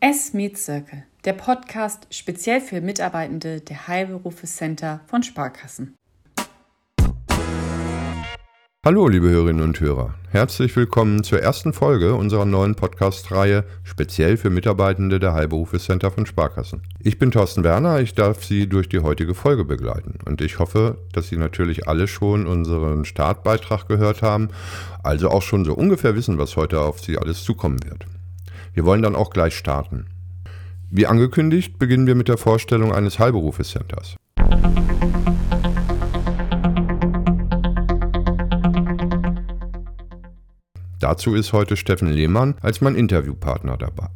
S Meet Circle, der Podcast speziell für Mitarbeitende der Heilberufe Center von Sparkassen. Hallo, liebe Hörerinnen und Hörer. Herzlich willkommen zur ersten Folge unserer neuen Podcast-Reihe speziell für Mitarbeitende der Heilberufe Center von Sparkassen. Ich bin Thorsten Werner, ich darf Sie durch die heutige Folge begleiten und ich hoffe, dass Sie natürlich alle schon unseren Startbeitrag gehört haben, also auch schon so ungefähr wissen, was heute auf Sie alles zukommen wird. Wir wollen dann auch gleich starten. Wie angekündigt, beginnen wir mit der Vorstellung eines Heilberufes-Centers. Dazu ist heute Steffen Lehmann als mein Interviewpartner dabei.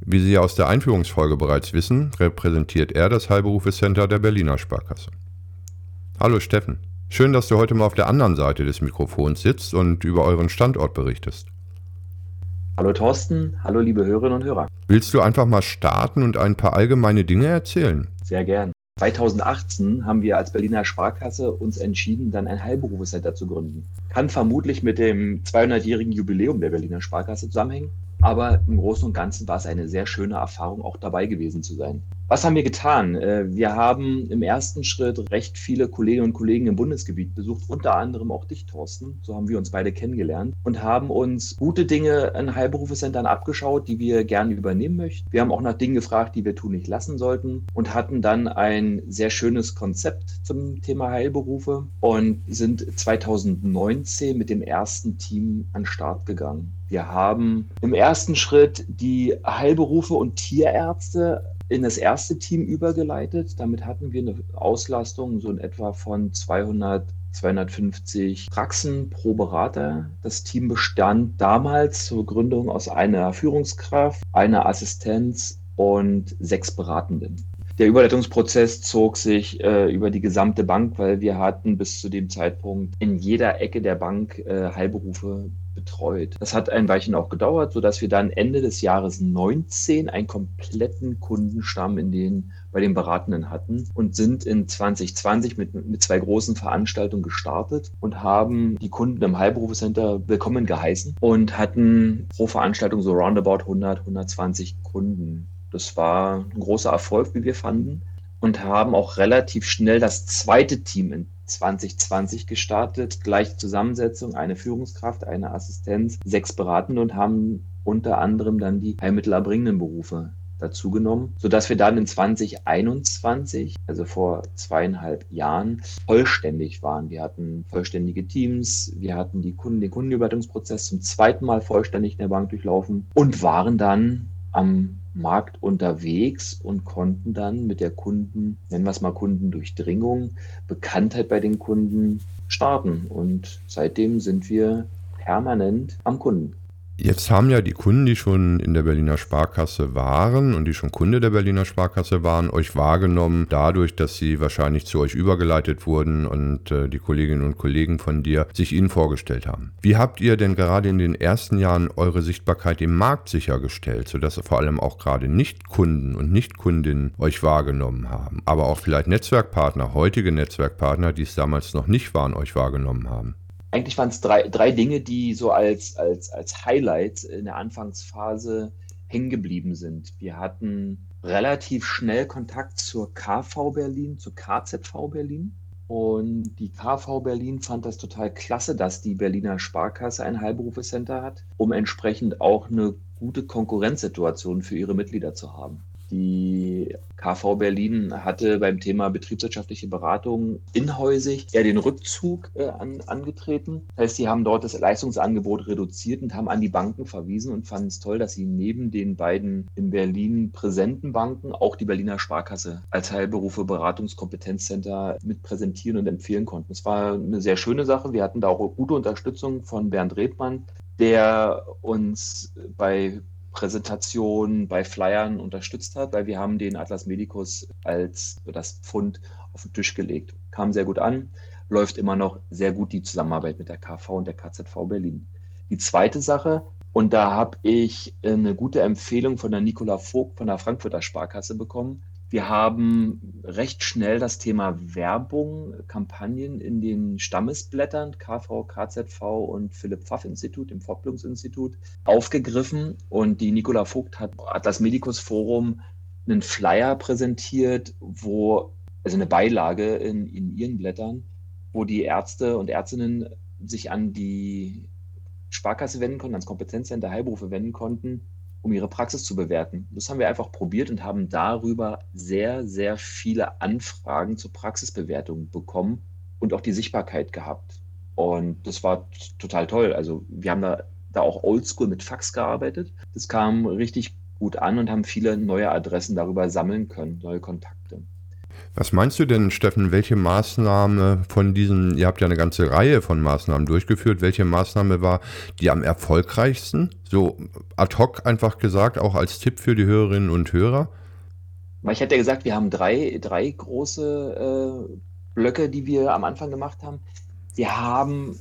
Wie Sie aus der Einführungsfolge bereits wissen, repräsentiert er das Heilberufes-Center der Berliner Sparkasse. Hallo Steffen, schön, dass du heute mal auf der anderen Seite des Mikrofons sitzt und über euren Standort berichtest. Hallo Thorsten, hallo liebe Hörerinnen und Hörer. Willst du einfach mal starten und ein paar allgemeine Dinge erzählen? Sehr gern. 2018 haben wir als Berliner Sparkasse uns entschieden, dann ein Heilberufecenter zu gründen. Kann vermutlich mit dem 200-jährigen Jubiläum der Berliner Sparkasse zusammenhängen, aber im Großen und Ganzen war es eine sehr schöne Erfahrung, auch dabei gewesen zu sein. Was haben wir getan? Äh, wir haben im ersten Schritt recht viele Kolleginnen und Kollegen im Bundesgebiet besucht, unter anderem auch dich, Thorsten. So haben wir uns beide kennengelernt und haben uns gute Dinge in Heilberufecentern abgeschaut, die wir gerne übernehmen möchten. Wir haben auch nach Dingen gefragt, die wir tun nicht lassen sollten und hatten dann ein sehr schönes Konzept zum Thema Heilberufe und sind 2019 mit dem ersten Team an den Start gegangen. Wir haben im ersten Schritt die Heilberufe und Tierärzte in das erste Team übergeleitet. Damit hatten wir eine Auslastung so in etwa von 200 250 Praxen pro Berater. Das Team bestand damals zur Gründung aus einer Führungskraft, einer Assistenz und sechs Beratenden. Der Überleitungsprozess zog sich äh, über die gesamte Bank, weil wir hatten bis zu dem Zeitpunkt in jeder Ecke der Bank äh, Heilberufe betreut. Das hat ein Weilchen auch gedauert, sodass wir dann Ende des Jahres 19 einen kompletten Kundenstamm in den, bei den Beratenden hatten und sind in 2020 mit, mit zwei großen Veranstaltungen gestartet und haben die Kunden im Heilberufecenter willkommen geheißen und hatten pro Veranstaltung so roundabout 100, 120 Kunden. Das war ein großer Erfolg, wie wir fanden und haben auch relativ schnell das zweite Team in 2020 gestartet. Gleiche Zusammensetzung, eine Führungskraft, eine Assistenz, sechs Beratende und haben unter anderem dann die heilmittelerbringenden Berufe dazugenommen, sodass wir dann in 2021, also vor zweieinhalb Jahren, vollständig waren. Wir hatten vollständige Teams, wir hatten die Kunden, den Kundenüberwaltungsprozess zum zweiten Mal vollständig in der Bank durchlaufen und waren dann am Markt unterwegs und konnten dann mit der Kunden, nennen wir es mal Kundendurchdringung, Bekanntheit bei den Kunden starten. Und seitdem sind wir permanent am Kunden. Jetzt haben ja die Kunden, die schon in der Berliner Sparkasse waren und die schon Kunde der Berliner Sparkasse waren, euch wahrgenommen dadurch, dass sie wahrscheinlich zu euch übergeleitet wurden und äh, die Kolleginnen und Kollegen von dir sich ihnen vorgestellt haben. Wie habt ihr denn gerade in den ersten Jahren eure Sichtbarkeit im Markt sichergestellt, sodass vor allem auch gerade Nicht-Kunden und Nicht-Kundinnen euch wahrgenommen haben, aber auch vielleicht Netzwerkpartner, heutige Netzwerkpartner, die es damals noch nicht waren, euch wahrgenommen haben? Eigentlich waren es drei, drei Dinge, die so als, als, als Highlight in der Anfangsphase hängen geblieben sind. Wir hatten relativ schnell Kontakt zur KV Berlin, zur KZV Berlin. Und die KV Berlin fand das total klasse, dass die Berliner Sparkasse ein Heilberufecenter hat, um entsprechend auch eine gute Konkurrenzsituation für ihre Mitglieder zu haben. Die KV Berlin hatte beim Thema betriebswirtschaftliche Beratung inhäusig eher den Rückzug äh, an, angetreten. Das heißt, sie haben dort das Leistungsangebot reduziert und haben an die Banken verwiesen und fanden es toll, dass sie neben den beiden in Berlin präsenten Banken auch die Berliner Sparkasse als Heilberufe Beratungskompetenzzenter mit präsentieren und empfehlen konnten. Es war eine sehr schöne Sache. Wir hatten da auch gute Unterstützung von Bernd Rebmann, der uns bei Präsentation bei Flyern unterstützt hat, weil wir haben den Atlas Medicus als das Pfund auf den Tisch gelegt. Kam sehr gut an, läuft immer noch sehr gut die Zusammenarbeit mit der KV und der KZV Berlin. Die zweite Sache, und da habe ich eine gute Empfehlung von der Nicola Vogt von der Frankfurter Sparkasse bekommen. Wir haben recht schnell das Thema Werbung, Kampagnen in den Stammesblättern KV, KZV und Philipp Pfaff Institut, im Fortbildungsinstitut, aufgegriffen. Und die Nicola Vogt hat Atlas Medicus Forum einen Flyer präsentiert, wo, also eine Beilage in, in ihren Blättern, wo die Ärzte und Ärztinnen sich an die Sparkasse wenden konnten, ans Kompetenzcenter Heilberufe wenden konnten um ihre Praxis zu bewerten. Das haben wir einfach probiert und haben darüber sehr, sehr viele Anfragen zur Praxisbewertung bekommen und auch die Sichtbarkeit gehabt. Und das war total toll. Also wir haben da, da auch oldschool mit Fax gearbeitet. Das kam richtig gut an und haben viele neue Adressen darüber sammeln können, neue Kontakte. Was meinst du denn, Steffen, welche Maßnahme von diesen, ihr habt ja eine ganze Reihe von Maßnahmen durchgeführt, welche Maßnahme war die am erfolgreichsten? So ad hoc einfach gesagt, auch als Tipp für die Hörerinnen und Hörer? Ich hätte ja gesagt, wir haben drei, drei große äh, Blöcke, die wir am Anfang gemacht haben. Wir haben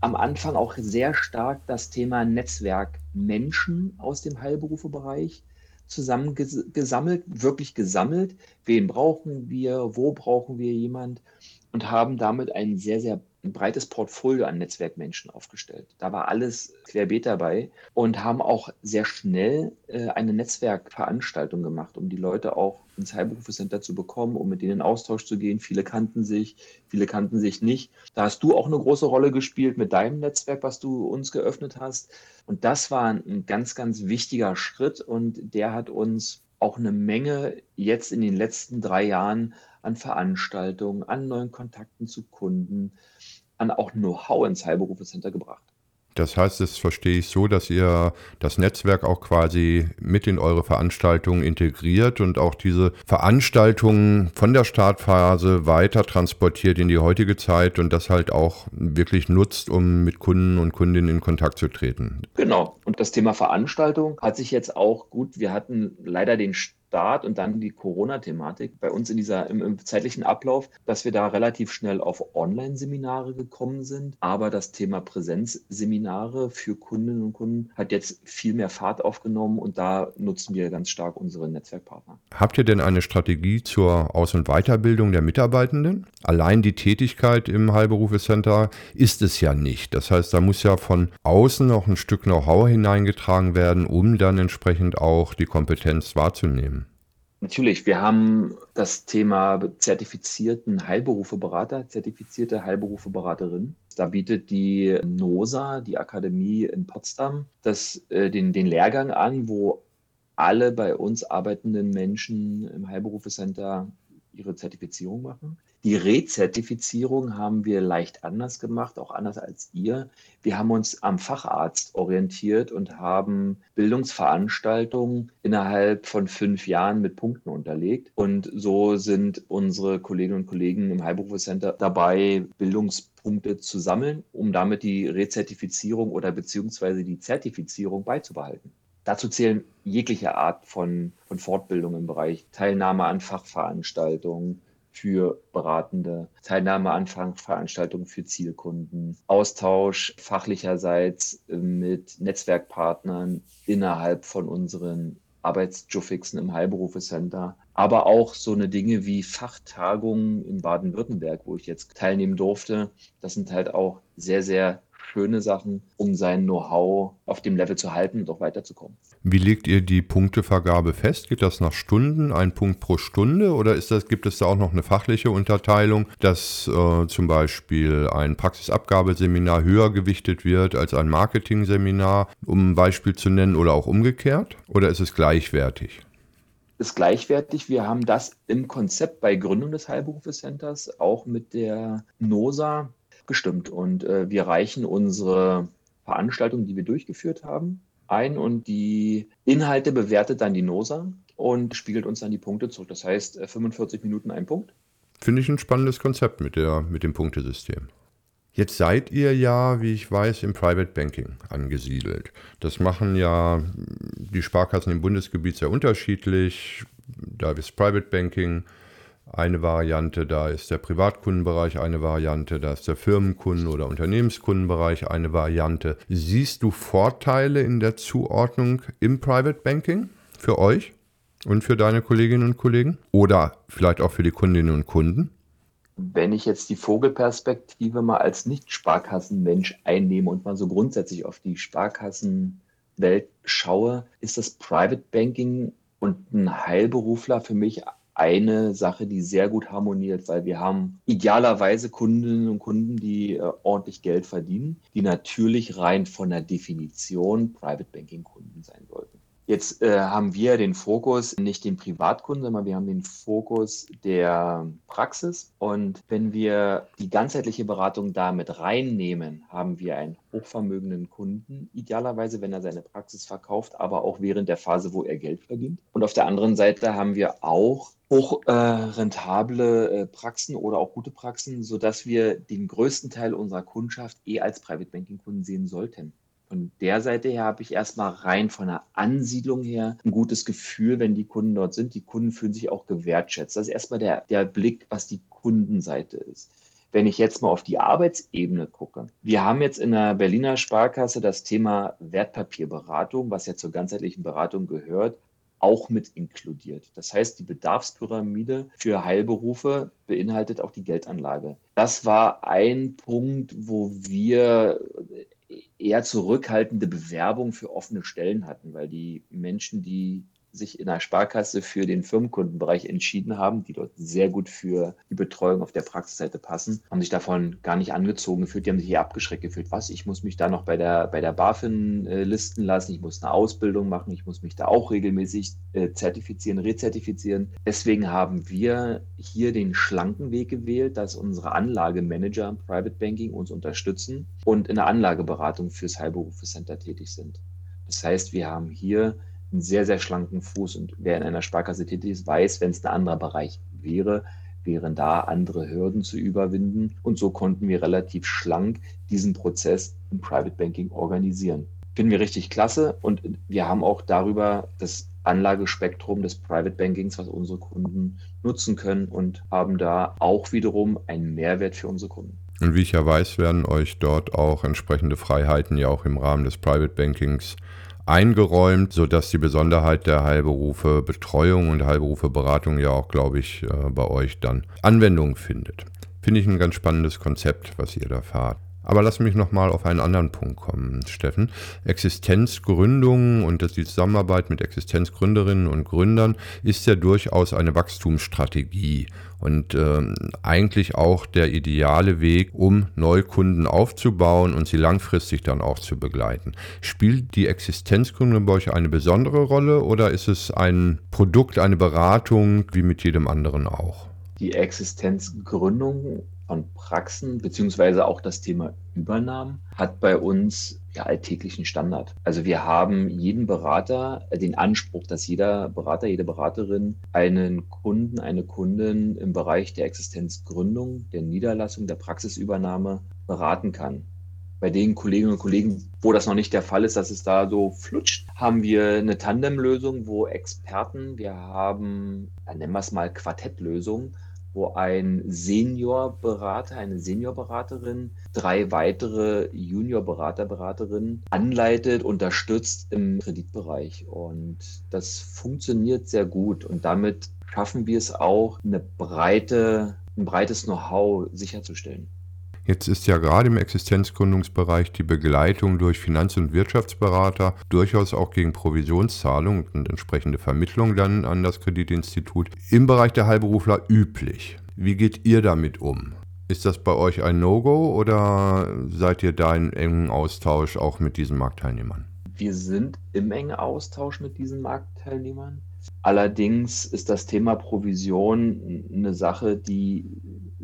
am Anfang auch sehr stark das Thema Netzwerk Menschen aus dem Heilberufebereich zusammengesammelt, wirklich gesammelt. Wen brauchen wir? Wo brauchen wir jemand? Und haben damit ein sehr, sehr breites Portfolio an Netzwerkmenschen aufgestellt. Da war alles querbeet dabei und haben auch sehr schnell äh, eine Netzwerkveranstaltung gemacht, um die Leute auch ins Heilberufecenter zu bekommen, um mit denen in Austausch zu gehen. Viele kannten sich, viele kannten sich nicht. Da hast du auch eine große Rolle gespielt mit deinem Netzwerk, was du uns geöffnet hast. Und das war ein ganz, ganz wichtiger Schritt und der hat uns auch eine Menge jetzt in den letzten drei Jahren an Veranstaltungen, an neuen Kontakten zu Kunden, an auch Know-how ins Heilberufecenter gebracht. Das heißt, das verstehe ich so, dass ihr das Netzwerk auch quasi mit in eure Veranstaltungen integriert und auch diese Veranstaltungen von der Startphase weiter transportiert in die heutige Zeit und das halt auch wirklich nutzt, um mit Kunden und Kundinnen in Kontakt zu treten. Genau. Und das Thema Veranstaltung hat sich jetzt auch gut, wir hatten leider den Start und dann die Corona-Thematik bei uns in dieser im, im, zeitlichen Ablauf, dass wir da relativ schnell auf Online-Seminare gekommen sind. Aber das Thema Präsenzseminare für Kundinnen und Kunden hat jetzt viel mehr Fahrt aufgenommen und da nutzen wir ganz stark unsere Netzwerkpartner. Habt ihr denn eine Strategie zur Aus- und Weiterbildung der Mitarbeitenden? Allein die Tätigkeit im Heilberufecenter ist es ja nicht. Das heißt, da muss ja von außen noch ein Stück Know-how hineingetragen werden, um dann entsprechend auch die Kompetenz wahrzunehmen. Natürlich, wir haben das Thema zertifizierten Heilberufeberater, zertifizierte Heilberufeberaterin. Da bietet die NOSA, die Akademie in Potsdam, das, äh, den, den Lehrgang an, wo alle bei uns arbeitenden Menschen im Heilberufecenter ihre Zertifizierung machen. Die Rezertifizierung haben wir leicht anders gemacht, auch anders als ihr. Wir haben uns am Facharzt orientiert und haben Bildungsveranstaltungen innerhalb von fünf Jahren mit Punkten unterlegt. Und so sind unsere Kolleginnen und Kollegen im Heilberufecenter dabei, Bildungspunkte zu sammeln, um damit die Rezertifizierung oder beziehungsweise die Zertifizierung beizubehalten. Dazu zählen jegliche Art von, von Fortbildung im Bereich Teilnahme an Fachveranstaltungen, für Beratende, Teilnahme an Veranstaltungen für Zielkunden, Austausch fachlicherseits mit Netzwerkpartnern innerhalb von unseren Arbeitsjuffixen im Heilberufecenter, aber auch so eine Dinge wie Fachtagungen in Baden-Württemberg, wo ich jetzt teilnehmen durfte. Das sind halt auch sehr, sehr schöne Sachen, um sein Know-how auf dem Level zu halten und auch weiterzukommen. Wie legt ihr die Punktevergabe fest? Geht das nach Stunden, ein Punkt pro Stunde oder ist das, gibt es da auch noch eine fachliche Unterteilung, dass äh, zum Beispiel ein Praxisabgabeseminar höher gewichtet wird als ein Marketing-Seminar, um ein Beispiel zu nennen, oder auch umgekehrt? Oder ist es gleichwertig? ist gleichwertig. Wir haben das im Konzept bei Gründung des Heilberufecenters auch mit der NOSA abgestimmt und äh, wir reichen unsere Veranstaltungen, die wir durchgeführt haben, ein und die Inhalte bewertet dann die NOSA und spiegelt uns dann die Punkte zurück. Das heißt, 45 äh, Minuten ein Punkt. Finde ich ein spannendes Konzept mit, der, mit dem Punktesystem. Jetzt seid ihr ja, wie ich weiß, im Private Banking angesiedelt. Das machen ja die Sparkassen im Bundesgebiet sehr unterschiedlich. Da ist Private Banking, eine Variante, da ist der Privatkundenbereich eine Variante, da ist der Firmenkunden- oder Unternehmenskundenbereich eine Variante. Siehst du Vorteile in der Zuordnung im Private Banking für euch? und für deine Kolleginnen und Kollegen? Oder vielleicht auch für die Kundinnen und Kunden? Wenn ich jetzt die Vogelperspektive mal als Nicht-Sparkassenmensch einnehme und mal so grundsätzlich auf die Sparkassenwelt schaue, ist das Private Banking und ein Heilberufler für mich eine Sache, die sehr gut harmoniert, weil wir haben idealerweise Kundinnen und Kunden, die äh, ordentlich Geld verdienen, die natürlich rein von der Definition Private Banking Kunden sein sollten. Jetzt äh, haben wir den Fokus nicht den Privatkunden, sondern wir haben den Fokus der Praxis. Und wenn wir die ganzheitliche Beratung da mit reinnehmen, haben wir einen hochvermögenden Kunden, idealerweise, wenn er seine Praxis verkauft, aber auch während der Phase, wo er Geld verdient. Und auf der anderen Seite haben wir auch hoch äh, äh, Praxen oder auch gute Praxen, sodass wir den größten Teil unserer Kundschaft eh als Private Banking Kunden sehen sollten. Von der Seite her habe ich erstmal rein von der Ansiedlung her ein gutes Gefühl, wenn die Kunden dort sind. Die Kunden fühlen sich auch gewertschätzt. Das ist erstmal der, der Blick, was die Kundenseite ist. Wenn ich jetzt mal auf die Arbeitsebene gucke, wir haben jetzt in der Berliner Sparkasse das Thema Wertpapierberatung, was ja zur ganzheitlichen Beratung gehört, auch mit inkludiert. Das heißt, die Bedarfspyramide für Heilberufe beinhaltet auch die Geldanlage. Das war ein Punkt, wo wir eher zurückhaltende Bewerbung für offene Stellen hatten, weil die Menschen, die sich in der Sparkasse für den Firmenkundenbereich entschieden haben, die dort sehr gut für die Betreuung auf der Praxisseite passen, haben sich davon gar nicht angezogen gefühlt, die haben sich hier abgeschreckt gefühlt. Was, ich muss mich da noch bei der, bei der BaFin äh, listen lassen, ich muss eine Ausbildung machen, ich muss mich da auch regelmäßig äh, zertifizieren, rezertifizieren. Deswegen haben wir hier den schlanken Weg gewählt, dass unsere Anlagemanager im Private Banking uns unterstützen und in der Anlageberatung fürs Heilberufe-Center tätig sind. Das heißt, wir haben hier einen sehr, sehr schlanken Fuß. Und wer in einer Sparkasse tätig ist, weiß, wenn es ein anderer Bereich wäre, wären da andere Hürden zu überwinden. Und so konnten wir relativ schlank diesen Prozess im Private Banking organisieren. Finden wir richtig klasse und wir haben auch darüber das Anlagespektrum des Private Bankings, was unsere Kunden nutzen können und haben da auch wiederum einen Mehrwert für unsere Kunden. Und wie ich ja weiß, werden euch dort auch entsprechende Freiheiten ja auch im Rahmen des Private Bankings eingeräumt, sodass die Besonderheit der Heilberufe Betreuung und Heilberufe Beratung ja auch, glaube ich, äh, bei euch dann Anwendung findet. Finde ich ein ganz spannendes Konzept, was ihr da fahrt. Aber lass mich nochmal auf einen anderen Punkt kommen, Steffen. Existenzgründung und die Zusammenarbeit mit Existenzgründerinnen und Gründern ist ja durchaus eine Wachstumsstrategie und äh, eigentlich auch der ideale Weg, um Neukunden aufzubauen und sie langfristig dann auch zu begleiten. Spielt die Existenzgründung bei euch eine besondere Rolle oder ist es ein Produkt, eine Beratung wie mit jedem anderen auch? Die Existenzgründung von Praxen, beziehungsweise auch das Thema Übernahmen, hat bei uns ja alltäglichen Standard. Also wir haben jeden Berater äh, den Anspruch, dass jeder Berater, jede Beraterin einen Kunden, eine Kundin im Bereich der Existenzgründung, der Niederlassung, der Praxisübernahme beraten kann. Bei den Kolleginnen und Kollegen, wo das noch nicht der Fall ist, dass es da so flutscht, haben wir eine Tandemlösung, wo Experten, wir haben, nennen wir es mal Quartettlösung, wo ein Seniorberater, eine Seniorberaterin drei weitere Juniorberater, Beraterinnen anleitet, unterstützt im Kreditbereich. Und das funktioniert sehr gut. Und damit schaffen wir es auch, eine breite, ein breites Know-how sicherzustellen. Jetzt ist ja gerade im Existenzgründungsbereich die Begleitung durch Finanz- und Wirtschaftsberater durchaus auch gegen Provisionszahlung und entsprechende Vermittlung dann an das Kreditinstitut im Bereich der Heilberufler üblich. Wie geht ihr damit um? Ist das bei euch ein No-Go oder seid ihr da in engem Austausch auch mit diesen Marktteilnehmern? Wir sind im engen Austausch mit diesen Marktteilnehmern. Allerdings ist das Thema Provision eine Sache, die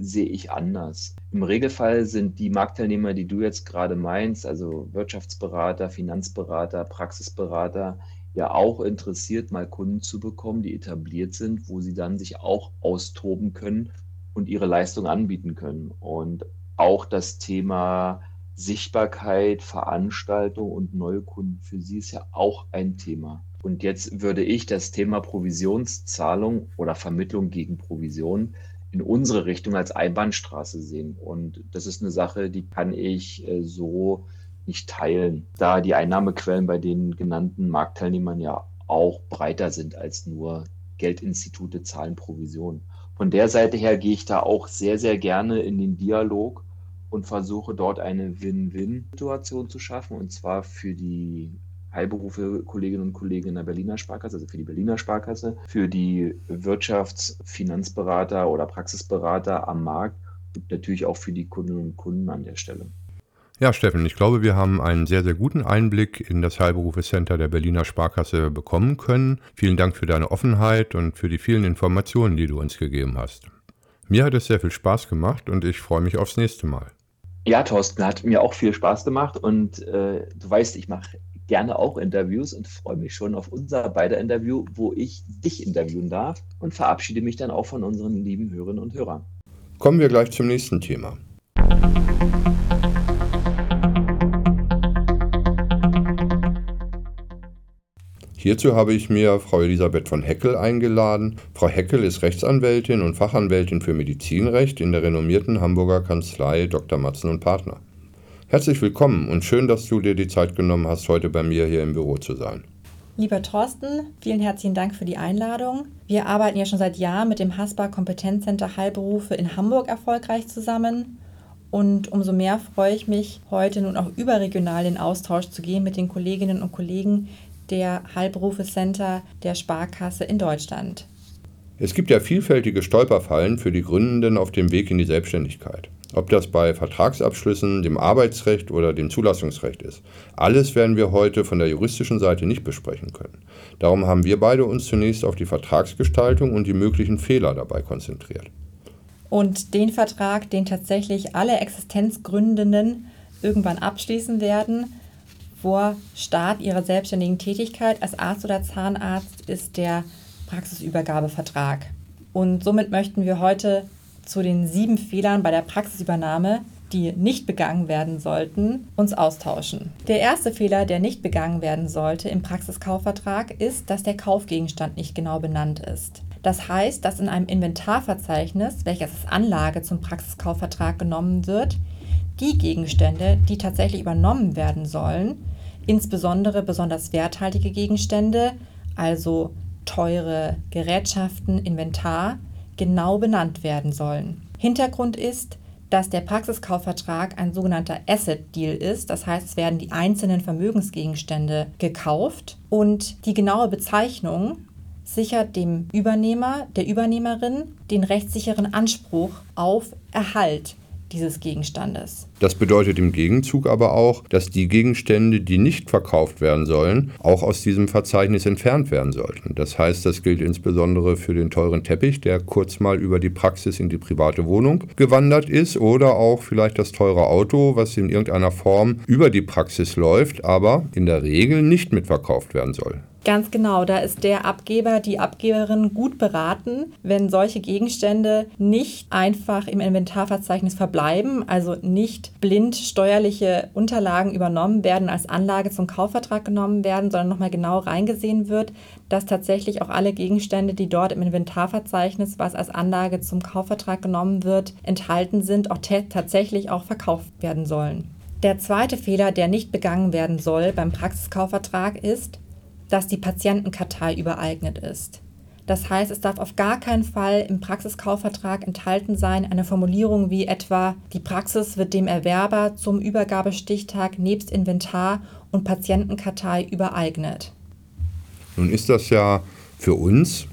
sehe ich anders. Im Regelfall sind die Marktteilnehmer, die du jetzt gerade meinst, also Wirtschaftsberater, Finanzberater, Praxisberater, ja auch interessiert, mal Kunden zu bekommen, die etabliert sind, wo sie dann sich auch austoben können und ihre Leistung anbieten können. Und auch das Thema Sichtbarkeit, Veranstaltung und neue Kunden für sie ist ja auch ein Thema. Und jetzt würde ich das Thema Provisionszahlung oder Vermittlung gegen Provision in unsere Richtung als Einbahnstraße sehen. Und das ist eine Sache, die kann ich äh, so nicht teilen, da die Einnahmequellen bei den genannten Marktteilnehmern ja auch breiter sind als nur Geldinstitute zahlen Provisionen. Von der Seite her gehe ich da auch sehr, sehr gerne in den Dialog und versuche dort eine Win-Win-Situation zu schaffen, und zwar für die Heilberufe Kolleginnen und Kollegen in der Berliner Sparkasse, also für die Berliner Sparkasse, für die Wirtschafts-, Finanzberater oder Praxisberater am Markt und natürlich auch für die Kundinnen und Kunden an der Stelle. Ja, Steffen, ich glaube, wir haben einen sehr, sehr guten Einblick in das Heilberufe-Center der Berliner Sparkasse bekommen können. Vielen Dank für deine Offenheit und für die vielen Informationen, die du uns gegeben hast. Mir hat es sehr viel Spaß gemacht und ich freue mich aufs nächste Mal. Ja, Thorsten, hat mir auch viel Spaß gemacht und äh, du weißt, ich mache gerne auch Interviews und freue mich schon auf unser beider Interview, wo ich dich interviewen darf und verabschiede mich dann auch von unseren lieben Hörerinnen und Hörern. Kommen wir gleich zum nächsten Thema. Hierzu habe ich mir Frau Elisabeth von Heckel eingeladen. Frau Heckel ist Rechtsanwältin und Fachanwältin für Medizinrecht in der renommierten Hamburger Kanzlei Dr. Matzen und Partner. Herzlich willkommen und schön, dass du dir die Zeit genommen hast, heute bei mir hier im Büro zu sein. Lieber Thorsten, vielen herzlichen Dank für die Einladung. Wir arbeiten ja schon seit Jahren mit dem Haspa Kompetenzcenter Heilberufe in Hamburg erfolgreich zusammen. Und umso mehr freue ich mich, heute nun auch überregional in Austausch zu gehen mit den Kolleginnen und Kollegen, der Heilberufe Center der Sparkasse in Deutschland. Es gibt ja vielfältige Stolperfallen für die Gründenden auf dem Weg in die Selbstständigkeit. Ob das bei Vertragsabschlüssen, dem Arbeitsrecht oder dem Zulassungsrecht ist. Alles werden wir heute von der juristischen Seite nicht besprechen können. Darum haben wir beide uns zunächst auf die Vertragsgestaltung und die möglichen Fehler dabei konzentriert. Und den Vertrag, den tatsächlich alle Existenzgründenden irgendwann abschließen werden, vor Start ihrer selbstständigen Tätigkeit als Arzt oder Zahnarzt ist der Praxisübergabevertrag. Und somit möchten wir heute zu den sieben Fehlern bei der Praxisübernahme, die nicht begangen werden sollten, uns austauschen. Der erste Fehler, der nicht begangen werden sollte im Praxiskaufvertrag, ist, dass der Kaufgegenstand nicht genau benannt ist. Das heißt, dass in einem Inventarverzeichnis, welches als Anlage zum Praxiskaufvertrag genommen wird, die Gegenstände, die tatsächlich übernommen werden sollen, insbesondere besonders werthaltige Gegenstände, also teure Gerätschaften, Inventar, genau benannt werden sollen. Hintergrund ist, dass der Praxiskaufvertrag ein sogenannter Asset Deal ist. Das heißt, es werden die einzelnen Vermögensgegenstände gekauft und die genaue Bezeichnung sichert dem Übernehmer, der Übernehmerin den rechtssicheren Anspruch auf Erhalt dieses Gegenstandes. Das bedeutet im Gegenzug aber auch, dass die Gegenstände, die nicht verkauft werden sollen, auch aus diesem Verzeichnis entfernt werden sollten. Das heißt, das gilt insbesondere für den teuren Teppich, der kurz mal über die Praxis in die private Wohnung gewandert ist, oder auch vielleicht das teure Auto, was in irgendeiner Form über die Praxis läuft, aber in der Regel nicht mitverkauft werden soll. Ganz genau, da ist der Abgeber, die Abgeberin gut beraten, wenn solche Gegenstände nicht einfach im Inventarverzeichnis verbleiben, also nicht blind steuerliche Unterlagen übernommen werden, als Anlage zum Kaufvertrag genommen werden, sondern nochmal genau reingesehen wird, dass tatsächlich auch alle Gegenstände, die dort im Inventarverzeichnis, was als Anlage zum Kaufvertrag genommen wird, enthalten sind, auch tatsächlich auch verkauft werden sollen. Der zweite Fehler, der nicht begangen werden soll beim Praxiskaufvertrag, ist, dass die Patientenkartei übereignet ist. Das heißt, es darf auf gar keinen Fall im Praxiskaufvertrag enthalten sein eine Formulierung wie etwa, die Praxis wird dem Erwerber zum Übergabestichtag nebst Inventar und Patientenkartei übereignet. Nun ist das ja für uns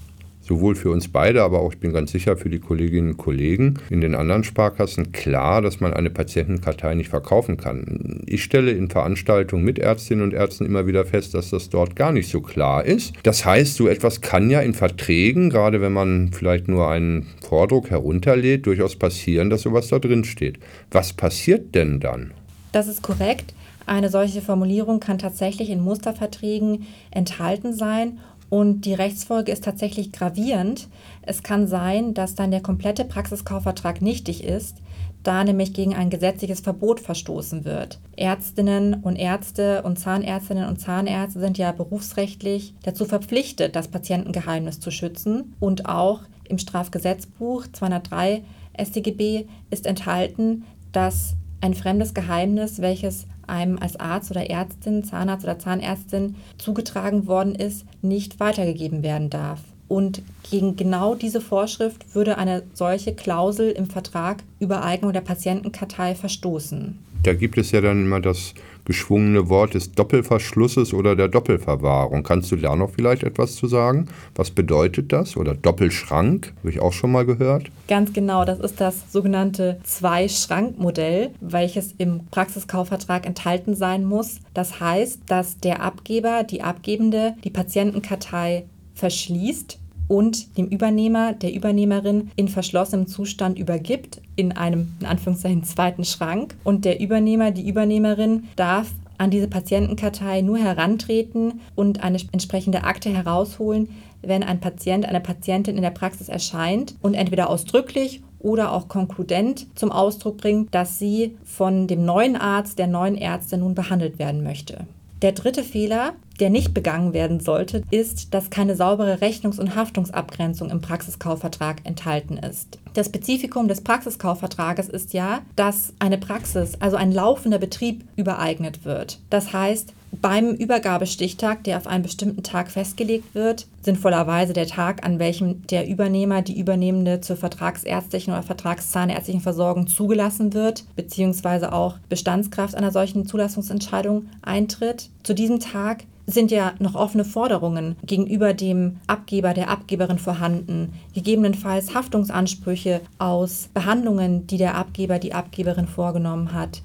sowohl für uns beide, aber auch, ich bin ganz sicher, für die Kolleginnen und Kollegen in den anderen Sparkassen klar, dass man eine Patientenkartei nicht verkaufen kann. Ich stelle in Veranstaltungen mit Ärztinnen und Ärzten immer wieder fest, dass das dort gar nicht so klar ist. Das heißt, so etwas kann ja in Verträgen, gerade wenn man vielleicht nur einen Vordruck herunterlädt, durchaus passieren, dass sowas da drin steht. Was passiert denn dann? Das ist korrekt. Eine solche Formulierung kann tatsächlich in Musterverträgen enthalten sein und die Rechtsfolge ist tatsächlich gravierend. Es kann sein, dass dann der komplette Praxiskaufvertrag nichtig ist, da nämlich gegen ein gesetzliches Verbot verstoßen wird. Ärztinnen und Ärzte und Zahnärztinnen und Zahnärzte sind ja berufsrechtlich dazu verpflichtet, das Patientengeheimnis zu schützen. Und auch im Strafgesetzbuch 203 StGB ist enthalten, dass ein fremdes Geheimnis, welches einem als Arzt oder Ärztin, Zahnarzt oder Zahnärztin zugetragen worden ist, nicht weitergegeben werden darf. Und gegen genau diese Vorschrift würde eine solche Klausel im Vertrag über Eignung der Patientenkartei verstoßen. Da gibt es ja dann immer das geschwungene Wort des Doppelverschlusses oder der Doppelverwahrung. Kannst du da noch vielleicht etwas zu sagen? Was bedeutet das? Oder Doppelschrank, habe ich auch schon mal gehört. Ganz genau, das ist das sogenannte Zwei-Schrank-Modell, welches im Praxiskaufvertrag enthalten sein muss. Das heißt, dass der Abgeber, die Abgebende, die Patientenkartei verschließt und dem Übernehmer, der Übernehmerin in verschlossenem Zustand übergibt, in einem, in Anführungszeichen, zweiten Schrank. Und der Übernehmer, die Übernehmerin darf an diese Patientenkartei nur herantreten und eine entsprechende Akte herausholen, wenn ein Patient, eine Patientin in der Praxis erscheint und entweder ausdrücklich oder auch konkludent zum Ausdruck bringt, dass sie von dem neuen Arzt, der neuen Ärztin nun behandelt werden möchte. Der dritte Fehler, der nicht begangen werden sollte, ist, dass keine saubere Rechnungs- und Haftungsabgrenzung im Praxiskaufvertrag enthalten ist. Das Spezifikum des Praxiskaufvertrages ist ja, dass eine Praxis, also ein laufender Betrieb, übereignet wird. Das heißt, beim Übergabestichtag, der auf einen bestimmten Tag festgelegt wird, sinnvollerweise der Tag, an welchem der Übernehmer, die Übernehmende zur vertragsärztlichen oder vertragszahnärztlichen Versorgung zugelassen wird, beziehungsweise auch Bestandskraft einer solchen Zulassungsentscheidung eintritt. Zu diesem Tag sind ja noch offene Forderungen gegenüber dem Abgeber, der Abgeberin vorhanden, gegebenenfalls Haftungsansprüche aus Behandlungen, die der Abgeber, die Abgeberin vorgenommen hat.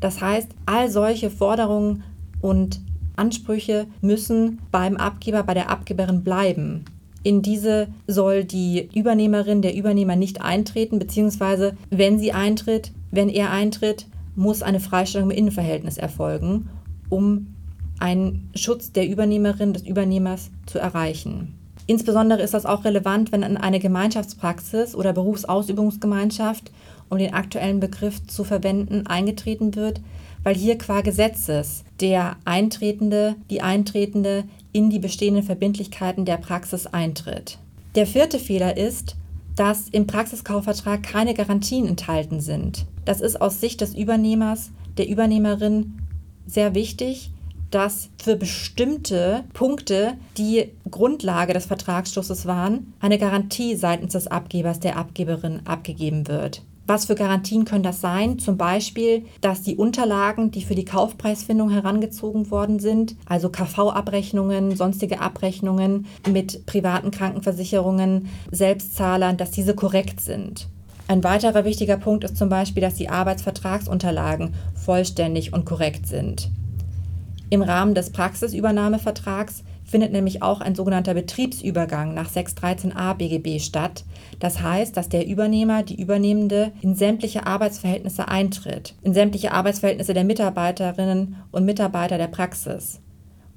Das heißt, all solche Forderungen und Ansprüche müssen beim Abgeber, bei der Abgeberin bleiben. In diese soll die Übernehmerin, der Übernehmer nicht eintreten, beziehungsweise wenn sie eintritt, wenn er eintritt, muss eine Freistellung im Innenverhältnis erfolgen, um einen Schutz der Übernehmerin, des Übernehmers zu erreichen. Insbesondere ist das auch relevant, wenn in eine Gemeinschaftspraxis oder Berufsausübungsgemeinschaft, um den aktuellen Begriff zu verwenden, eingetreten wird, weil hier qua Gesetzes der Eintretende, die Eintretende in die bestehenden Verbindlichkeiten der Praxis eintritt. Der vierte Fehler ist, dass im Praxiskaufvertrag keine Garantien enthalten sind. Das ist aus Sicht des Übernehmers, der Übernehmerin sehr wichtig, dass für bestimmte Punkte, die Grundlage des Vertragsschlusses waren, eine Garantie seitens des Abgebers, der Abgeberin abgegeben wird. Was für Garantien können das sein? Zum Beispiel, dass die Unterlagen, die für die Kaufpreisfindung herangezogen worden sind, also KV-Abrechnungen, sonstige Abrechnungen mit privaten Krankenversicherungen, Selbstzahlern, dass diese korrekt sind. Ein weiterer wichtiger Punkt ist zum Beispiel, dass die Arbeitsvertragsunterlagen vollständig und korrekt sind. Im Rahmen des Praxisübernahmevertrags findet nämlich auch ein sogenannter Betriebsübergang nach 613a BGB statt. Das heißt, dass der Übernehmer, die Übernehmende in sämtliche Arbeitsverhältnisse eintritt, in sämtliche Arbeitsverhältnisse der Mitarbeiterinnen und Mitarbeiter der Praxis.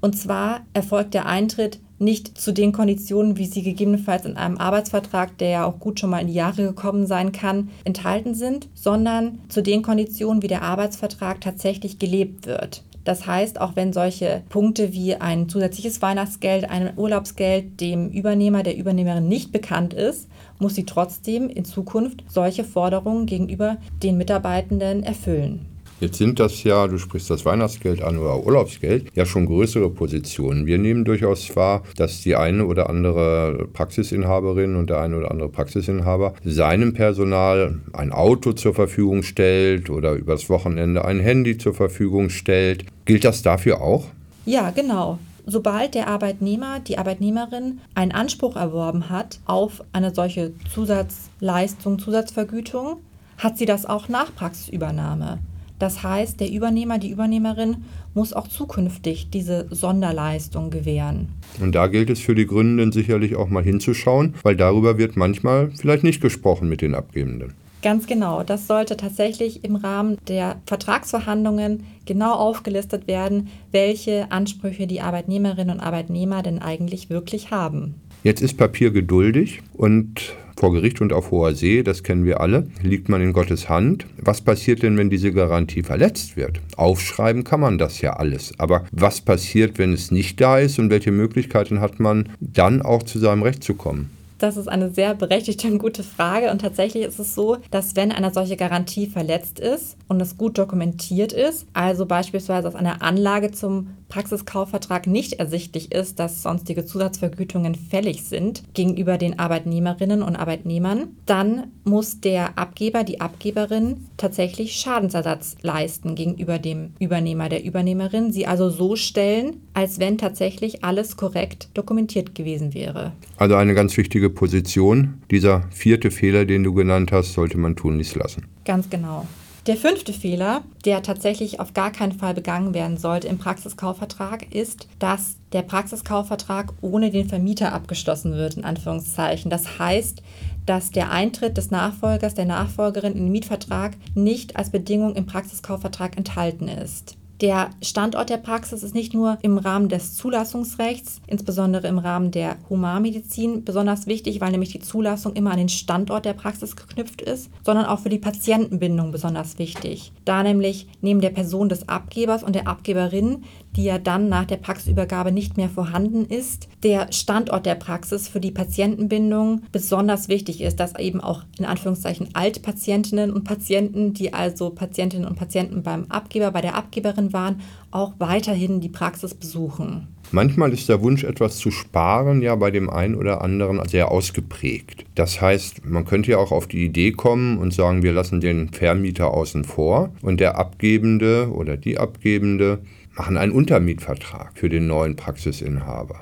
Und zwar erfolgt der Eintritt nicht zu den Konditionen, wie sie gegebenenfalls in einem Arbeitsvertrag, der ja auch gut schon mal in die Jahre gekommen sein kann, enthalten sind, sondern zu den Konditionen, wie der Arbeitsvertrag tatsächlich gelebt wird. Das heißt, auch wenn solche Punkte wie ein zusätzliches Weihnachtsgeld, ein Urlaubsgeld dem Übernehmer, der Übernehmerin nicht bekannt ist, muss sie trotzdem in Zukunft solche Forderungen gegenüber den Mitarbeitenden erfüllen. Jetzt sind das ja, du sprichst das Weihnachtsgeld an oder Urlaubsgeld, ja schon größere Positionen. Wir nehmen durchaus wahr, dass die eine oder andere Praxisinhaberin und der eine oder andere Praxisinhaber seinem Personal ein Auto zur Verfügung stellt oder übers Wochenende ein Handy zur Verfügung stellt. Gilt das dafür auch? Ja, genau. Sobald der Arbeitnehmer, die Arbeitnehmerin einen Anspruch erworben hat auf eine solche Zusatzleistung, Zusatzvergütung, hat sie das auch nach Praxisübernahme. Das heißt, der Übernehmer, die Übernehmerin muss auch zukünftig diese Sonderleistung gewähren. Und da gilt es für die Gründenden sicherlich auch mal hinzuschauen, weil darüber wird manchmal vielleicht nicht gesprochen mit den Abgebenden. Ganz genau. Das sollte tatsächlich im Rahmen der Vertragsverhandlungen genau aufgelistet werden, welche Ansprüche die Arbeitnehmerinnen und Arbeitnehmer denn eigentlich wirklich haben. Jetzt ist Papier geduldig und vor Gericht und auf hoher See, das kennen wir alle, liegt man in Gottes Hand. Was passiert denn, wenn diese Garantie verletzt wird? Aufschreiben kann man das ja alles. Aber was passiert, wenn es nicht da ist und welche Möglichkeiten hat man dann auch zu seinem Recht zu kommen? Das ist eine sehr berechtigte und gute Frage. Und tatsächlich ist es so, dass wenn eine solche Garantie verletzt ist und es gut dokumentiert ist, also beispielsweise aus einer Anlage zum Praxiskaufvertrag nicht ersichtlich ist, dass sonstige Zusatzvergütungen fällig sind gegenüber den Arbeitnehmerinnen und Arbeitnehmern, dann muss der Abgeber, die Abgeberin tatsächlich Schadensersatz leisten gegenüber dem Übernehmer, der Übernehmerin, sie also so stellen, als wenn tatsächlich alles korrekt dokumentiert gewesen wäre. Also eine ganz wichtige Position. Dieser vierte Fehler, den du genannt hast, sollte man tunlichst lassen. Ganz genau. Der fünfte Fehler, der tatsächlich auf gar keinen Fall begangen werden sollte im Praxiskaufvertrag, ist, dass der Praxiskaufvertrag ohne den Vermieter abgeschlossen wird, in Anführungszeichen. Das heißt, dass der Eintritt des Nachfolgers, der Nachfolgerin in den Mietvertrag nicht als Bedingung im Praxiskaufvertrag enthalten ist. Der Standort der Praxis ist nicht nur im Rahmen des Zulassungsrechts, insbesondere im Rahmen der Humanmedizin, besonders wichtig, weil nämlich die Zulassung immer an den Standort der Praxis geknüpft ist, sondern auch für die Patientenbindung besonders wichtig. Da nämlich neben der Person des Abgebers und der Abgeberin, die ja dann nach der Praxisübergabe nicht mehr vorhanden ist, der Standort der Praxis für die Patientenbindung besonders wichtig ist, dass eben auch in Anführungszeichen Altpatientinnen und Patienten, die also Patientinnen und Patienten beim Abgeber, bei der Abgeberin waren, auch weiterhin die Praxis besuchen. Manchmal ist der Wunsch, etwas zu sparen, ja bei dem einen oder anderen sehr ausgeprägt. Das heißt, man könnte ja auch auf die Idee kommen und sagen, wir lassen den Vermieter außen vor und der Abgebende oder die Abgebende machen einen Untermietvertrag für den neuen Praxisinhaber.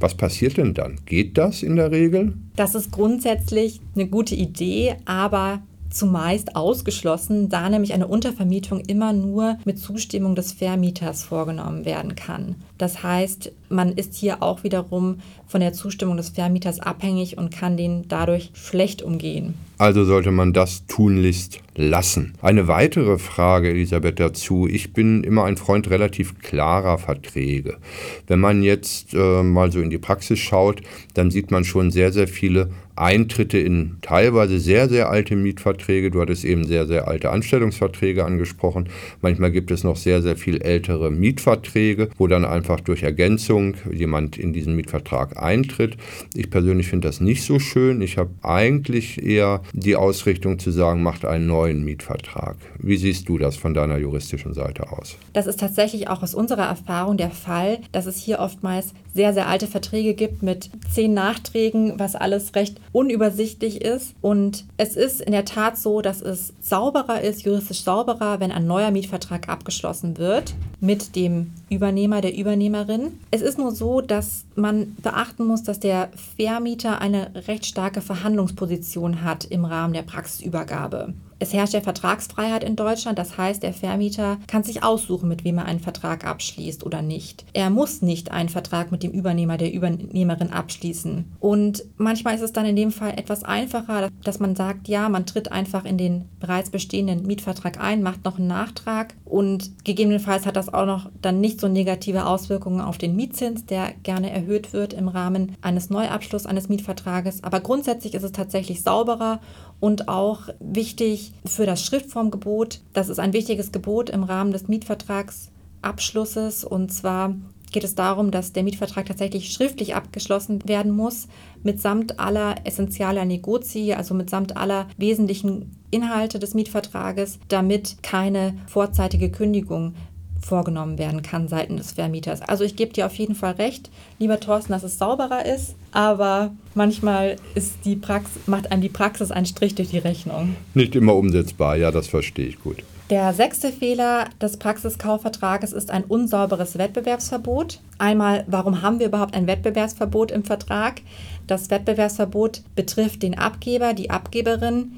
Was passiert denn dann? Geht das in der Regel? Das ist grundsätzlich eine gute Idee, aber zumeist ausgeschlossen, da nämlich eine Untervermietung immer nur mit Zustimmung des Vermieters vorgenommen werden kann. Das heißt, man ist hier auch wiederum von der Zustimmung des Vermieters abhängig und kann den dadurch schlecht umgehen. Also sollte man das tunlichst lassen. Eine weitere Frage, Elisabeth, dazu. Ich bin immer ein Freund relativ klarer Verträge. Wenn man jetzt äh, mal so in die Praxis schaut, dann sieht man schon sehr, sehr viele Eintritte in teilweise sehr, sehr alte Mietverträge. Du hattest eben sehr, sehr alte Anstellungsverträge angesprochen. Manchmal gibt es noch sehr, sehr viel ältere Mietverträge, wo dann einfach durch Ergänzung jemand in diesen Mietvertrag eintritt. Ich persönlich finde das nicht so schön. Ich habe eigentlich eher die Ausrichtung zu sagen, macht einen neuen Mietvertrag. Wie siehst du das von deiner juristischen Seite aus? Das ist tatsächlich auch aus unserer Erfahrung der Fall, dass es hier oftmals sehr, sehr alte Verträge gibt mit zehn Nachträgen, was alles recht unübersichtlich ist. Und es ist in der Tat so, dass es sauberer ist, juristisch sauberer, wenn ein neuer Mietvertrag abgeschlossen wird mit dem Übernehmer, der Übernehmerin. Es ist nur so, dass man beachten muss, dass der Vermieter eine recht starke Verhandlungsposition hat im Rahmen der Praxisübergabe. Es herrscht ja Vertragsfreiheit in Deutschland, das heißt, der Vermieter kann sich aussuchen, mit wem er einen Vertrag abschließt oder nicht. Er muss nicht einen Vertrag mit dem Übernehmer, der Übernehmerin abschließen. Und manchmal ist es dann in dem Fall etwas einfacher, dass man sagt, ja, man tritt einfach in den bereits bestehenden Mietvertrag ein, macht noch einen Nachtrag und gegebenenfalls hat das auch noch dann nicht so negative Auswirkungen auf den Mietzins, der gerne erhöht wird im Rahmen eines Neuabschlusses eines Mietvertrages. Aber grundsätzlich ist es tatsächlich sauberer und auch wichtig für das Schriftformgebot. Das ist ein wichtiges Gebot im Rahmen des Mietvertragsabschlusses und zwar geht es darum, dass der Mietvertrag tatsächlich schriftlich abgeschlossen werden muss, mitsamt aller essentialer Negozi, also mitsamt aller wesentlichen Inhalte des Mietvertrages, damit keine vorzeitige Kündigung vorgenommen werden kann seitens des Vermieters. Also ich gebe dir auf jeden Fall recht, lieber Thorsten, dass es sauberer ist, aber manchmal ist die Praxis, macht einem die Praxis einen Strich durch die Rechnung. Nicht immer umsetzbar, ja, das verstehe ich gut. Der sechste Fehler des Praxiskaufvertrages ist ein unsauberes Wettbewerbsverbot. Einmal, warum haben wir überhaupt ein Wettbewerbsverbot im Vertrag? Das Wettbewerbsverbot betrifft den Abgeber, die Abgeberin.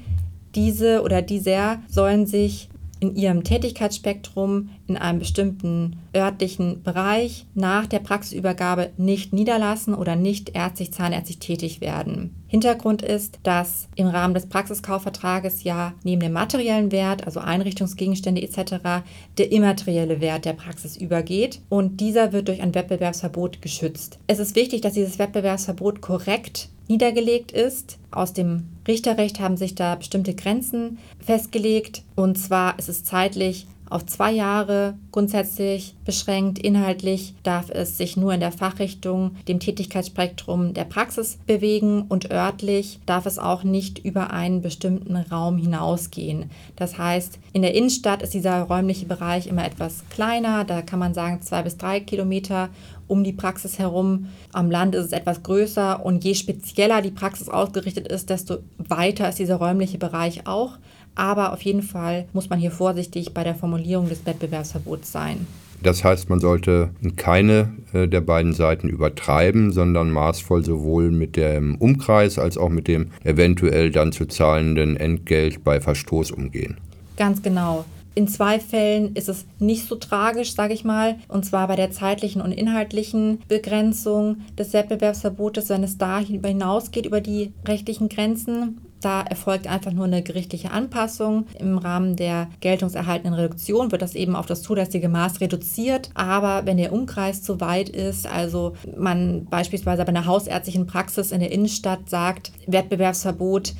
Diese oder dieser sollen sich in ihrem Tätigkeitsspektrum in einem bestimmten örtlichen Bereich nach der Praxisübergabe nicht niederlassen oder nicht ärztlich zahnärztlich tätig werden. Hintergrund ist, dass im Rahmen des Praxiskaufvertrages ja neben dem materiellen Wert, also Einrichtungsgegenstände etc., der immaterielle Wert der Praxis übergeht und dieser wird durch ein Wettbewerbsverbot geschützt. Es ist wichtig, dass dieses Wettbewerbsverbot korrekt niedergelegt ist. Aus dem Richterrecht haben sich da bestimmte Grenzen festgelegt. Und zwar ist es zeitlich auf zwei Jahre grundsätzlich beschränkt. Inhaltlich darf es sich nur in der Fachrichtung, dem Tätigkeitsspektrum der Praxis bewegen und örtlich darf es auch nicht über einen bestimmten Raum hinausgehen. Das heißt, in der Innenstadt ist dieser räumliche Bereich immer etwas kleiner, da kann man sagen zwei bis drei Kilometer um die Praxis herum. Am Land ist es etwas größer und je spezieller die Praxis ausgerichtet ist, desto weiter ist dieser räumliche Bereich auch. Aber auf jeden Fall muss man hier vorsichtig bei der Formulierung des Wettbewerbsverbots sein. Das heißt, man sollte keine äh, der beiden Seiten übertreiben, sondern maßvoll sowohl mit dem Umkreis als auch mit dem eventuell dann zu zahlenden Entgelt bei Verstoß umgehen. Ganz genau. In zwei Fällen ist es nicht so tragisch, sage ich mal, und zwar bei der zeitlichen und inhaltlichen Begrenzung des Wettbewerbsverbotes, wenn es da hinausgeht über die rechtlichen Grenzen. Da erfolgt einfach nur eine gerichtliche Anpassung. Im Rahmen der geltungserhaltenden Reduktion wird das eben auf das zulässige Maß reduziert. Aber wenn der Umkreis zu weit ist, also man beispielsweise bei einer hausärztlichen Praxis in der Innenstadt sagt, Wettbewerbsverbot,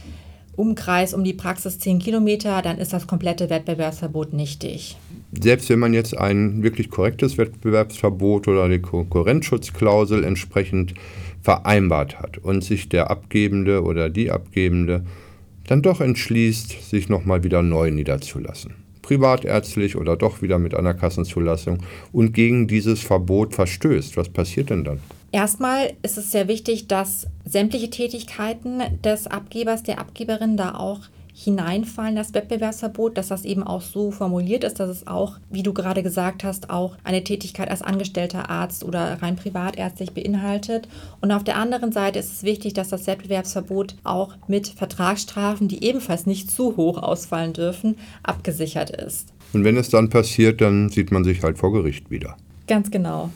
Umkreis um die Praxis 10 Kilometer, dann ist das komplette Wettbewerbsverbot nichtig. Selbst wenn man jetzt ein wirklich korrektes Wettbewerbsverbot oder die Konkurrenzschutzklausel entsprechend vereinbart hat und sich der Abgebende oder die Abgebende dann doch entschließt, sich nochmal wieder neu niederzulassen, privatärztlich oder doch wieder mit einer Kassenzulassung und gegen dieses Verbot verstößt, was passiert denn dann? Erstmal ist es sehr wichtig, dass sämtliche Tätigkeiten des Abgebers, der Abgeberin da auch hineinfallen, das Wettbewerbsverbot, dass das eben auch so formuliert ist, dass es auch, wie du gerade gesagt hast, auch eine Tätigkeit als angestellter Arzt oder rein privatärztlich beinhaltet. Und auf der anderen Seite ist es wichtig, dass das Wettbewerbsverbot auch mit Vertragsstrafen, die ebenfalls nicht zu hoch ausfallen dürfen, abgesichert ist. Und wenn es dann passiert, dann sieht man sich halt vor Gericht wieder. Ganz genau.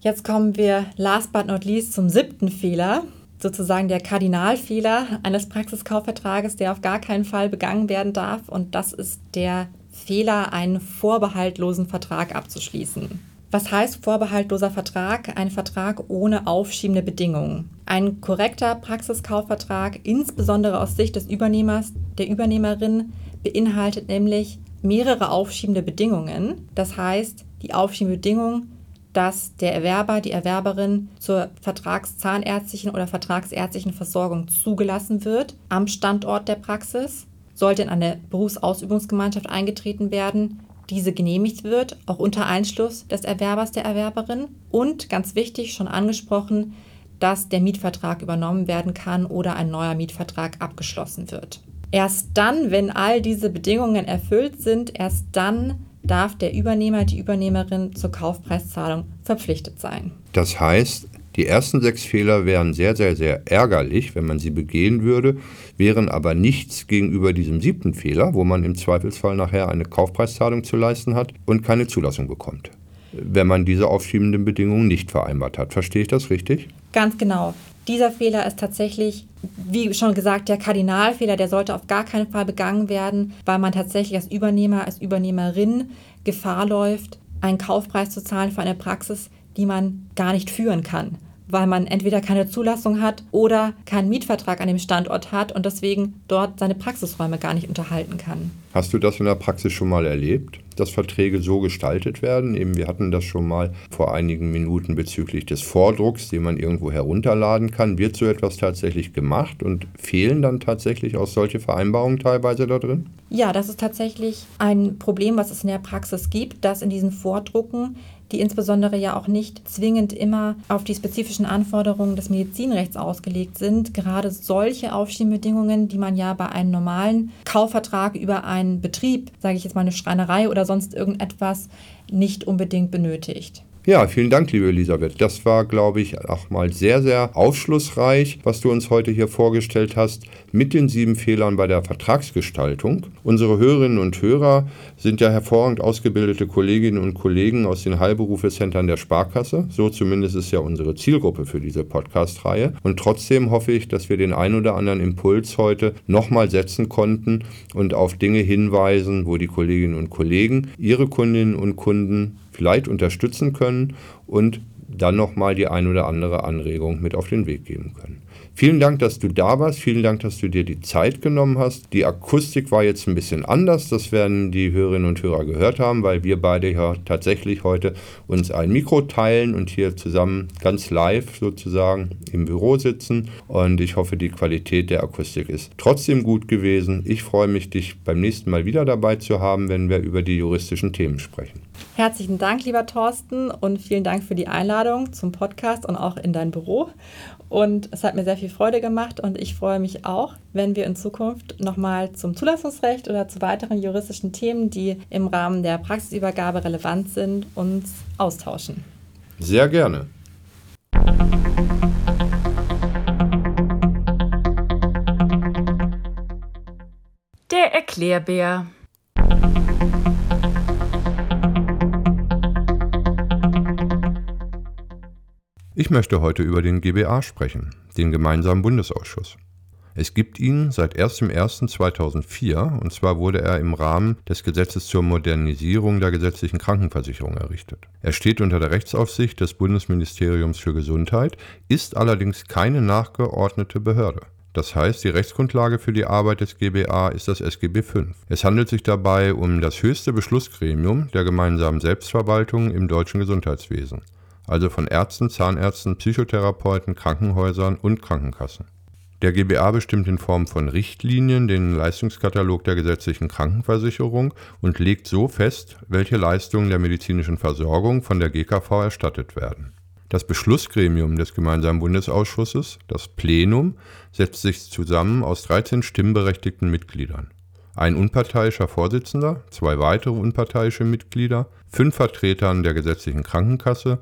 Jetzt kommen wir last but not least zum siebten Fehler, sozusagen der Kardinalfehler eines Praxiskaufvertrages, der auf gar keinen Fall begangen werden darf. Und das ist der Fehler, einen vorbehaltlosen Vertrag abzuschließen. Was heißt vorbehaltloser Vertrag? Ein Vertrag ohne aufschiebende Bedingungen. Ein korrekter Praxiskaufvertrag, insbesondere aus Sicht des Übernehmers, der Übernehmerin, beinhaltet nämlich mehrere aufschiebende Bedingungen. Das heißt, die aufschiebende Bedingung dass der Erwerber, die Erwerberin zur vertragszahnärztlichen oder vertragsärztlichen Versorgung zugelassen wird am Standort der Praxis. Sollte in eine Berufsausübungsgemeinschaft eingetreten werden, diese genehmigt wird, auch unter Einschluss des Erwerbers, der Erwerberin. Und ganz wichtig, schon angesprochen, dass der Mietvertrag übernommen werden kann oder ein neuer Mietvertrag abgeschlossen wird. Erst dann, wenn all diese Bedingungen erfüllt sind, erst dann darf der Übernehmer, die Übernehmerin zur Kaufpreiszahlung verpflichtet sein. Das heißt, die ersten sechs Fehler wären sehr, sehr, sehr ärgerlich, wenn man sie begehen würde, wären aber nichts gegenüber diesem siebten Fehler, wo man im Zweifelsfall nachher eine Kaufpreiszahlung zu leisten hat und keine Zulassung bekommt, wenn man diese aufschiebenden Bedingungen nicht vereinbart hat. Verstehe ich das richtig? Ganz genau. Dieser Fehler ist tatsächlich, wie schon gesagt, der Kardinalfehler, der sollte auf gar keinen Fall begangen werden, weil man tatsächlich als Übernehmer, als Übernehmerin Gefahr läuft, einen Kaufpreis zu zahlen für eine Praxis, die man gar nicht führen kann weil man entweder keine Zulassung hat oder keinen Mietvertrag an dem Standort hat und deswegen dort seine Praxisräume gar nicht unterhalten kann. Hast du das in der Praxis schon mal erlebt, dass Verträge so gestaltet werden? Eben, wir hatten das schon mal vor einigen Minuten bezüglich des Vordrucks, den man irgendwo herunterladen kann. Wird so etwas tatsächlich gemacht und fehlen dann tatsächlich auch solche Vereinbarungen teilweise da drin? Ja, das ist tatsächlich ein Problem, was es in der Praxis gibt, dass in diesen Vordrucken die insbesondere ja auch nicht zwingend immer auf die spezifischen Anforderungen des Medizinrechts ausgelegt sind. Gerade solche Aufstehbedingungen, die man ja bei einem normalen Kaufvertrag über einen Betrieb, sage ich jetzt mal eine Schreinerei oder sonst irgendetwas, nicht unbedingt benötigt. Ja, vielen Dank, liebe Elisabeth. Das war, glaube ich, auch mal sehr, sehr aufschlussreich, was du uns heute hier vorgestellt hast mit den sieben Fehlern bei der Vertragsgestaltung. Unsere Hörerinnen und Hörer sind ja hervorragend ausgebildete Kolleginnen und Kollegen aus den Heilberufecentern der Sparkasse. So zumindest ist ja unsere Zielgruppe für diese Podcast-Reihe. Und trotzdem hoffe ich, dass wir den ein oder anderen Impuls heute nochmal setzen konnten und auf Dinge hinweisen, wo die Kolleginnen und Kollegen ihre Kundinnen und Kunden vielleicht unterstützen können und dann nochmal die ein oder andere Anregung mit auf den Weg geben können. Vielen Dank, dass du da warst. Vielen Dank, dass du dir die Zeit genommen hast. Die Akustik war jetzt ein bisschen anders. Das werden die Hörerinnen und Hörer gehört haben, weil wir beide ja tatsächlich heute uns ein Mikro teilen und hier zusammen ganz live sozusagen im Büro sitzen. Und ich hoffe, die Qualität der Akustik ist trotzdem gut gewesen. Ich freue mich, dich beim nächsten Mal wieder dabei zu haben, wenn wir über die juristischen Themen sprechen. Herzlichen Dank, lieber Thorsten, und vielen Dank für die Einladung zum Podcast und auch in dein Büro. Und es hat mir sehr viel Freude gemacht und ich freue mich auch, wenn wir in Zukunft nochmal zum Zulassungsrecht oder zu weiteren juristischen Themen, die im Rahmen der Praxisübergabe relevant sind, uns austauschen. Sehr gerne. Der Erklärbär. Ich möchte heute über den GBA sprechen, den Gemeinsamen Bundesausschuss. Es gibt ihn seit 1.1.2004 und zwar wurde er im Rahmen des Gesetzes zur Modernisierung der gesetzlichen Krankenversicherung errichtet. Er steht unter der Rechtsaufsicht des Bundesministeriums für Gesundheit, ist allerdings keine nachgeordnete Behörde. Das heißt, die Rechtsgrundlage für die Arbeit des GBA ist das SGB V. Es handelt sich dabei um das höchste Beschlussgremium der gemeinsamen Selbstverwaltung im deutschen Gesundheitswesen also von Ärzten, Zahnärzten, Psychotherapeuten, Krankenhäusern und Krankenkassen. Der GBA bestimmt in Form von Richtlinien den Leistungskatalog der gesetzlichen Krankenversicherung und legt so fest, welche Leistungen der medizinischen Versorgung von der GKV erstattet werden. Das Beschlussgremium des gemeinsamen Bundesausschusses, das Plenum, setzt sich zusammen aus 13 stimmberechtigten Mitgliedern. Ein unparteiischer Vorsitzender, zwei weitere unparteiische Mitglieder, fünf Vertretern der gesetzlichen Krankenkasse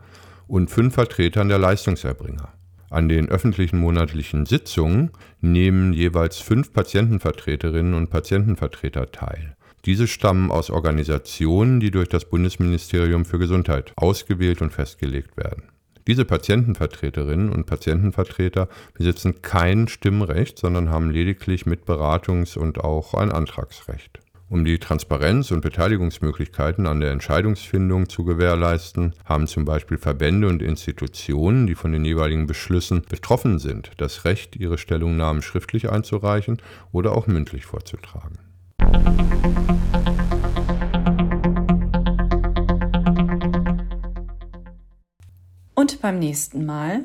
und fünf Vertretern der Leistungserbringer. An den öffentlichen monatlichen Sitzungen nehmen jeweils fünf Patientenvertreterinnen und Patientenvertreter teil. Diese stammen aus Organisationen, die durch das Bundesministerium für Gesundheit ausgewählt und festgelegt werden. Diese Patientenvertreterinnen und Patientenvertreter besitzen kein Stimmrecht, sondern haben lediglich Mitberatungs- und auch ein Antragsrecht. Um die Transparenz und Beteiligungsmöglichkeiten an der Entscheidungsfindung zu gewährleisten, haben zum Beispiel Verbände und Institutionen, die von den jeweiligen Beschlüssen betroffen sind, das Recht, ihre Stellungnahmen schriftlich einzureichen oder auch mündlich vorzutragen. Und beim nächsten Mal?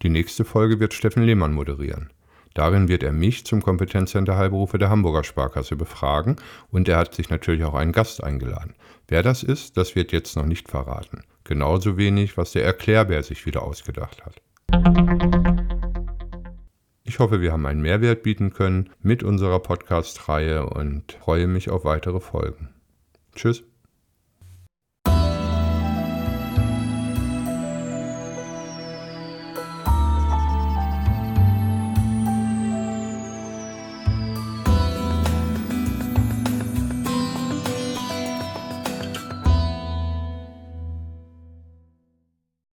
Die nächste Folge wird Steffen Lehmann moderieren. Darin wird er mich zum Kompetenzcenter Heilberufe der Hamburger Sparkasse befragen und er hat sich natürlich auch einen Gast eingeladen. Wer das ist, das wird jetzt noch nicht verraten. Genauso wenig, was der Erklärbär sich wieder ausgedacht hat. Ich hoffe, wir haben einen Mehrwert bieten können mit unserer Podcast-Reihe und freue mich auf weitere Folgen. Tschüss.